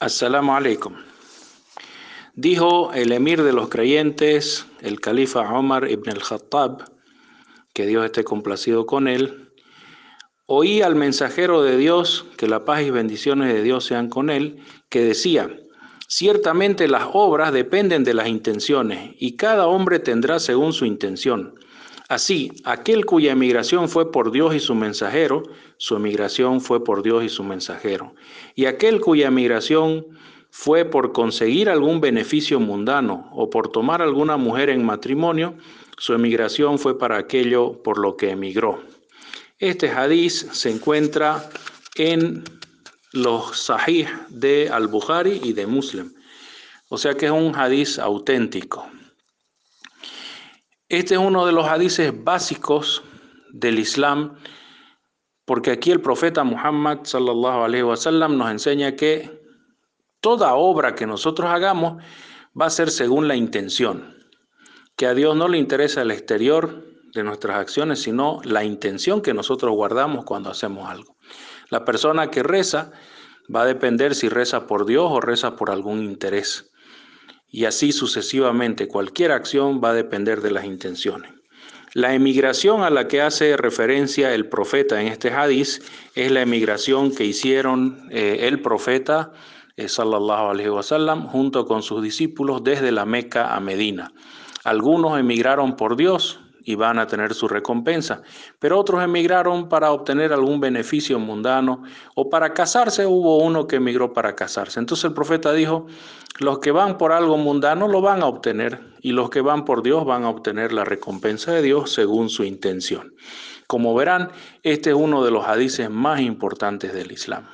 Assalamu alaikum. Dijo el emir de los creyentes, el califa Omar ibn al-Khattab, que Dios esté complacido con él, oí al mensajero de Dios, que la paz y bendiciones de Dios sean con él, que decía, ciertamente las obras dependen de las intenciones y cada hombre tendrá según su intención. Así, aquel cuya emigración fue por Dios y su mensajero, su emigración fue por Dios y su mensajero. Y aquel cuya emigración fue por conseguir algún beneficio mundano o por tomar alguna mujer en matrimonio, su emigración fue para aquello por lo que emigró. Este hadiz se encuentra en los sahih de Al-Bukhari y de Muslim. O sea que es un hadiz auténtico. Este es uno de los hadices básicos del Islam, porque aquí el profeta Muhammad sallallahu nos enseña que toda obra que nosotros hagamos va a ser según la intención, que a Dios no le interesa el exterior de nuestras acciones, sino la intención que nosotros guardamos cuando hacemos algo. La persona que reza va a depender si reza por Dios o reza por algún interés y así sucesivamente. Cualquier acción va a depender de las intenciones. La emigración a la que hace referencia el profeta en este hadiz es la emigración que hicieron eh, el profeta eh, sallallahu alaihi wasallam junto con sus discípulos desde la Meca a Medina. Algunos emigraron por Dios, y van a tener su recompensa. Pero otros emigraron para obtener algún beneficio mundano o para casarse. Hubo uno que emigró para casarse. Entonces el profeta dijo, los que van por algo mundano lo van a obtener y los que van por Dios van a obtener la recompensa de Dios según su intención. Como verán, este es uno de los hadices más importantes del Islam.